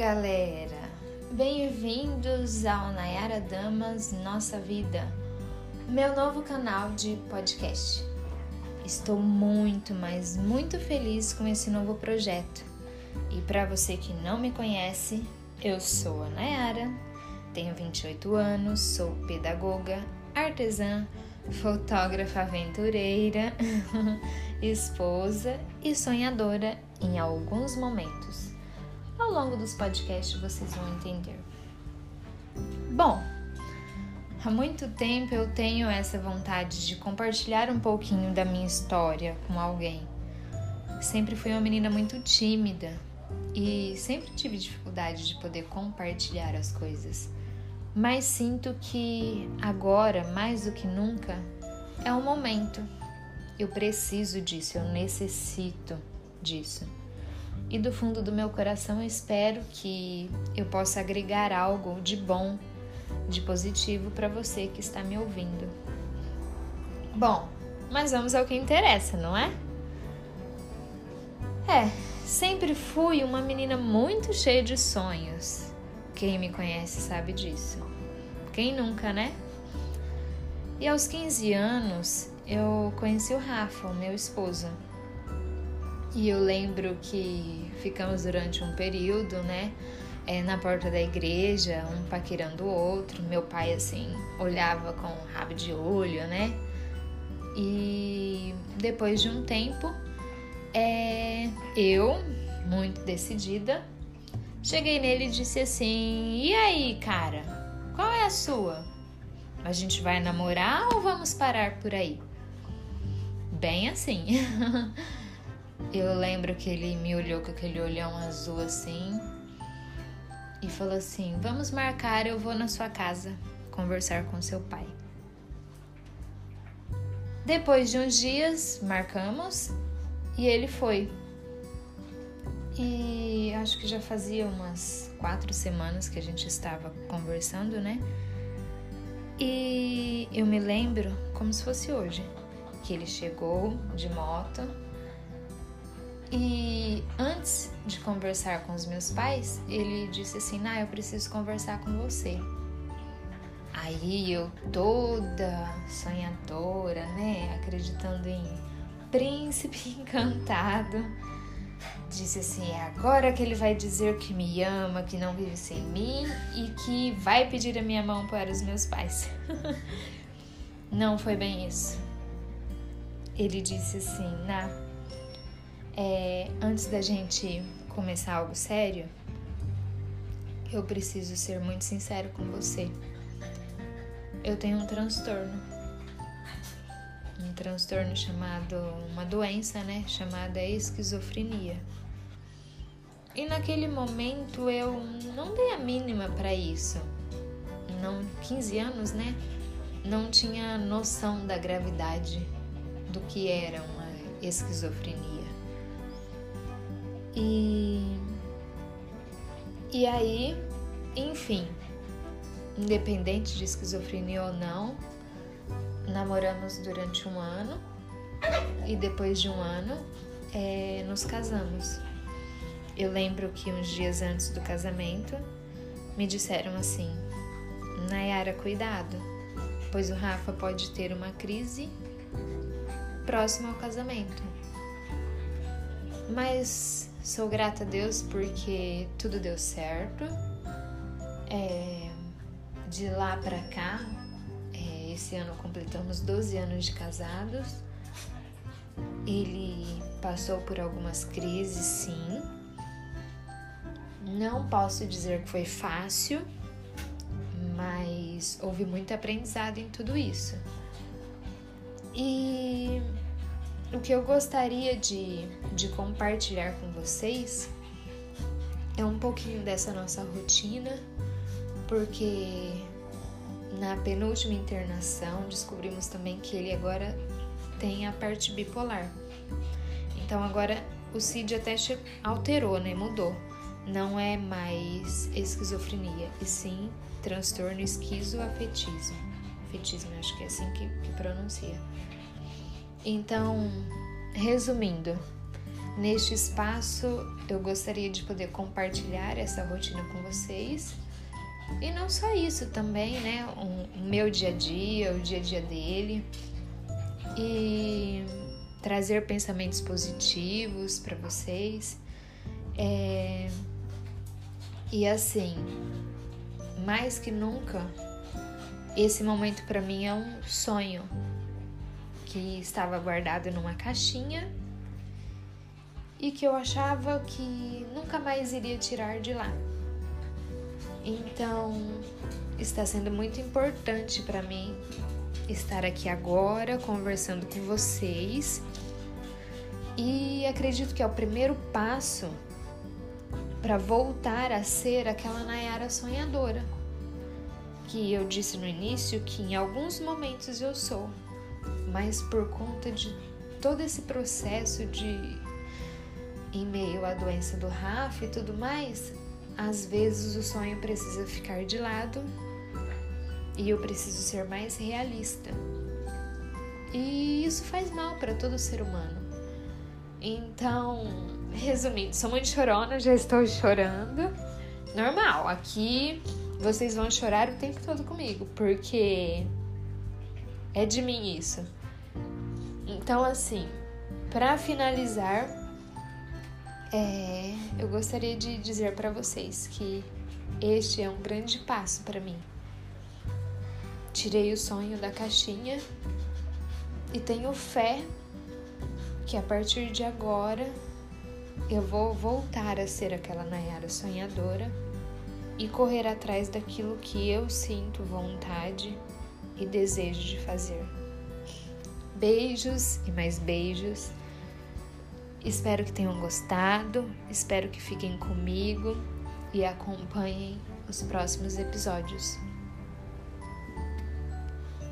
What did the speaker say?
galera! Bem-vindos ao Nayara Damas Nossa Vida, meu novo canal de podcast. Estou muito, mas muito feliz com esse novo projeto. E para você que não me conhece, eu sou a Nayara, tenho 28 anos, sou pedagoga, artesã, fotógrafa aventureira, esposa e sonhadora em alguns momentos. Ao longo dos podcasts vocês vão entender. Bom, há muito tempo eu tenho essa vontade de compartilhar um pouquinho da minha história com alguém. Sempre fui uma menina muito tímida e sempre tive dificuldade de poder compartilhar as coisas. Mas sinto que agora, mais do que nunca, é o momento. Eu preciso disso, eu necessito disso e do fundo do meu coração eu espero que eu possa agregar algo de bom, de positivo para você que está me ouvindo. Bom, mas vamos ao que interessa, não é? É, sempre fui uma menina muito cheia de sonhos. Quem me conhece sabe disso. Quem nunca, né? E aos 15 anos eu conheci o Rafa, meu esposo. E eu lembro que ficamos durante um período, né? É, na porta da igreja, um paquerando o outro. Meu pai, assim, olhava com um rabo de olho, né? E depois de um tempo, é, eu, muito decidida, cheguei nele e disse assim: E aí, cara, qual é a sua? A gente vai namorar ou vamos parar por aí? Bem assim. Eu lembro que ele me olhou com aquele olhão azul assim e falou assim: Vamos marcar, eu vou na sua casa conversar com seu pai. Depois de uns dias, marcamos e ele foi. E acho que já fazia umas quatro semanas que a gente estava conversando, né? E eu me lembro como se fosse hoje que ele chegou de moto e antes de conversar com os meus pais, ele disse assim: "Ah, eu preciso conversar com você". Aí eu toda sonhadora, né, acreditando em príncipe encantado, disse assim: "É agora que ele vai dizer que me ama, que não vive sem mim e que vai pedir a minha mão para os meus pais". não foi bem isso. Ele disse assim: "Na é, antes da gente começar algo sério, eu preciso ser muito sincero com você. Eu tenho um transtorno. Um transtorno chamado, uma doença, né? Chamada esquizofrenia. E naquele momento eu não dei a mínima para isso. Não, 15 anos, né? Não tinha noção da gravidade do que era uma esquizofrenia. E, e aí, enfim, independente de esquizofrenia ou não, namoramos durante um ano e depois de um ano é, nos casamos. Eu lembro que uns dias antes do casamento me disseram assim: Nayara, cuidado, pois o Rafa pode ter uma crise próxima ao casamento. Mas Sou grata a Deus porque tudo deu certo. É, de lá para cá, é, esse ano completamos 12 anos de casados. Ele passou por algumas crises, sim. Não posso dizer que foi fácil, mas houve muito aprendizado em tudo isso. E o que eu gostaria de, de compartilhar com vocês é um pouquinho dessa nossa rotina, porque na penúltima internação descobrimos também que ele agora tem a parte bipolar. Então agora o CID até alterou, né? Mudou. Não é mais esquizofrenia, e sim transtorno esquizoafetismo. Afetismo, acho que é assim que, que pronuncia. Então, resumindo, Neste espaço, eu gostaria de poder compartilhar essa rotina com vocês. E não só isso, também, né? O meu dia a dia, o dia a dia dele. E trazer pensamentos positivos para vocês. É... E assim, mais que nunca, esse momento para mim é um sonho que estava guardado numa caixinha e que eu achava que nunca mais iria tirar de lá. Então, está sendo muito importante para mim estar aqui agora conversando com vocês. E acredito que é o primeiro passo para voltar a ser aquela Nayara sonhadora que eu disse no início que em alguns momentos eu sou, mas por conta de todo esse processo de em meio à doença do Rafa e tudo mais, às vezes o sonho precisa ficar de lado e eu preciso ser mais realista. E isso faz mal para todo ser humano. Então, resumindo, sou muito chorona, já estou chorando. Normal, aqui vocês vão chorar o tempo todo comigo, porque é de mim isso. Então, assim, para finalizar, é, eu gostaria de dizer para vocês que este é um grande passo para mim. Tirei o sonho da caixinha e tenho fé que a partir de agora eu vou voltar a ser aquela Nayara sonhadora e correr atrás daquilo que eu sinto vontade e desejo de fazer. Beijos e mais beijos. Espero que tenham gostado, espero que fiquem comigo e acompanhem os próximos episódios.